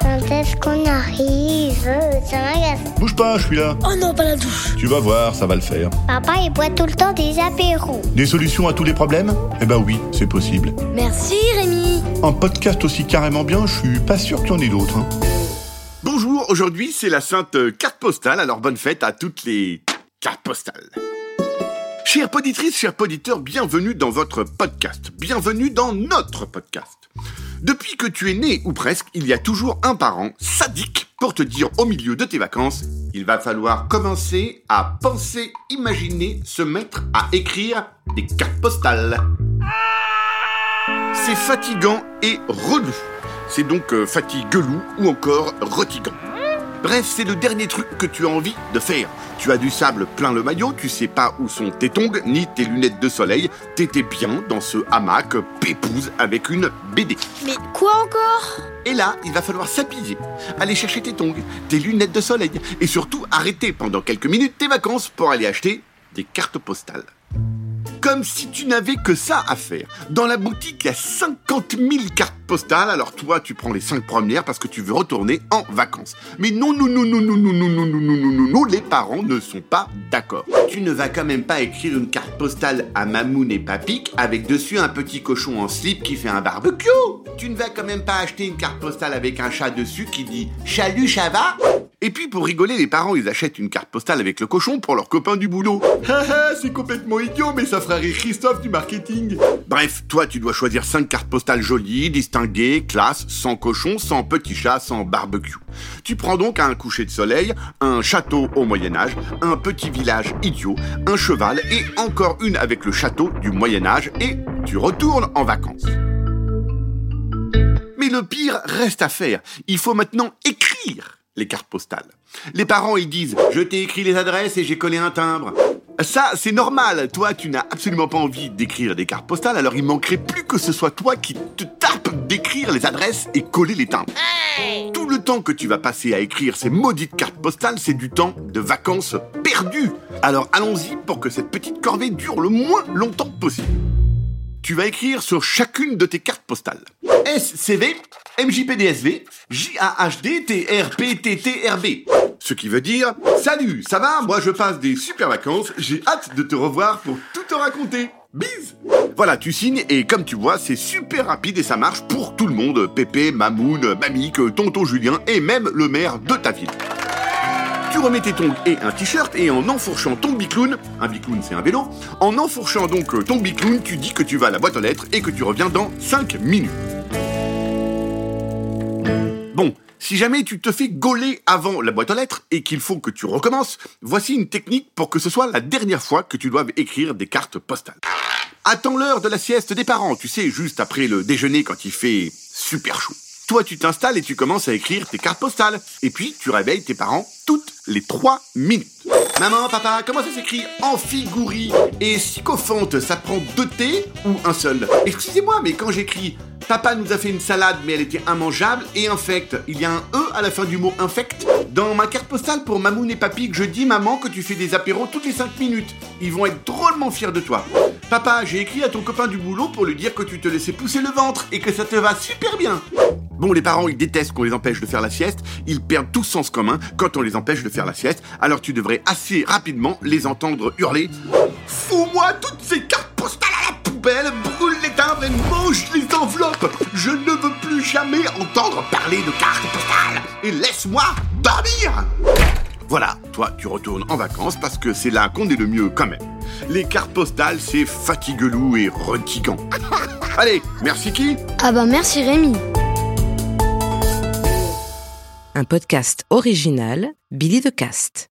Quand est-ce qu'on arrive Ça m'agace. Bouge pas, je suis là. Oh non, pas la douche. Tu vas voir, ça va le faire. Papa, il boit tout le temps des apéros. Des solutions à tous les problèmes Eh ben oui, c'est possible. Merci Rémi. Un podcast aussi carrément bien, je suis pas sûr qu'il y en ait d'autres. hein. Bonjour, aujourd'hui c'est la sainte carte postale, alors bonne fête à toutes les cartes postales. Chères poditrices, chers poditeurs, bienvenue dans votre podcast, bienvenue dans notre podcast. Depuis que tu es né, ou presque, il y a toujours un parent sadique pour te dire au milieu de tes vacances, il va falloir commencer à penser, imaginer, se mettre à écrire des cartes postales. C'est fatigant et relou. C'est donc euh, fatiguelou ou encore retigant. Bref, c'est le dernier truc que tu as envie de faire. Tu as du sable plein le maillot, tu sais pas où sont tes tongs ni tes lunettes de soleil. T'étais bien dans ce hamac pépouze avec une BD. Mais quoi encore? Et là, il va falloir s'habiller, aller chercher tes tongs, tes lunettes de soleil et surtout arrêter pendant quelques minutes tes vacances pour aller acheter des cartes postales. Comme si tu n'avais que ça à faire. Dans la boutique, il y a 50 000 cartes postales, alors toi, tu prends les 5 premières parce que tu veux retourner en vacances. Mais non, non, non, non, non, non, non, non, non, non, non, non, non, les parents ne sont pas d'accord. Tu ne vas quand même pas écrire une carte postale à Mamoun et Papik avec dessus un petit cochon en slip qui fait un barbecue. Tu ne vas quand même pas acheter une carte postale avec un chat dessus qui dit Chalut, ça va et puis pour rigoler, les parents, ils achètent une carte postale avec le cochon pour leurs copains du boulot. Haha, c'est complètement idiot, mais ça fera rire Christophe du marketing. Bref, toi, tu dois choisir 5 cartes postales jolies, distinguées, classe, sans cochon, sans petit chat, sans barbecue. Tu prends donc un coucher de soleil, un château au Moyen-Âge, un petit village idiot, un cheval et encore une avec le château du Moyen-Âge et tu retournes en vacances. Mais le pire reste à faire. Il faut maintenant écrire les cartes postales. Les parents, ils disent Je t'ai écrit les adresses et j'ai collé un timbre. Ça, c'est normal. Toi, tu n'as absolument pas envie d'écrire des cartes postales, alors il manquerait plus que ce soit toi qui te tarpe d'écrire les adresses et coller les timbres. Tout le temps que tu vas passer à écrire ces maudites cartes postales, c'est du temps de vacances perdu. Alors allons-y pour que cette petite corvée dure le moins longtemps possible. Tu vas écrire sur chacune de tes cartes postales. SCV, MJPDSV, JAHD, TRPTTRB. Ce qui veut dire Salut, ça va? Moi je passe des super vacances, j'ai hâte de te revoir pour tout te raconter. Bise Voilà, tu signes et comme tu vois, c'est super rapide et ça marche pour tout le monde. Pépé, Mamoun, Mamik, Tonton Julien et même le maire de ta ville. Tu remets tes tongs et un t-shirt et en enfourchant ton bicloun, un bicloun c'est un vélo, en enfourchant donc ton bicloun, tu dis que tu vas à la boîte aux lettres et que tu reviens dans 5 minutes. Si jamais tu te fais gauler avant la boîte aux lettres et qu'il faut que tu recommences, voici une technique pour que ce soit la dernière fois que tu doives écrire des cartes postales. Attends l'heure de la sieste des parents, tu sais, juste après le déjeuner quand il fait super chaud. Toi, tu t'installes et tu commences à écrire tes cartes postales. Et puis, tu réveilles tes parents toutes les 3 minutes. Maman, papa, comment ça s'écrit Amphigourie Et sycophante, ça prend deux T ou un seul? Excusez-moi, mais quand j'écris Papa nous a fait une salade, mais elle était immangeable et infecte. Il y a un E à la fin du mot infect. Dans ma carte postale pour Mamoun et Papy, que je dis maman que tu fais des apéros toutes les 5 minutes. Ils vont être drôlement fiers de toi. Papa, j'ai écrit à ton copain du boulot pour lui dire que tu te laissais pousser le ventre et que ça te va super bien. Bon, les parents, ils détestent qu'on les empêche de faire la sieste. Ils perdent tout sens commun quand on les empêche de faire la sieste. Alors tu devrais assez rapidement les entendre hurler Fous-moi toutes ces cartes postales à la poubelle, brûle les timbres et mange les enveloppes. Je ne veux plus jamais entendre parler de cartes postales. Et laisse-moi dormir. Voilà, toi, tu retournes en vacances parce que c'est là qu'on est le mieux quand même. Les cartes postales, c'est fatiguelou et retigant. Allez, merci qui? Ah bah merci Rémi. Un podcast original, Billy de Cast.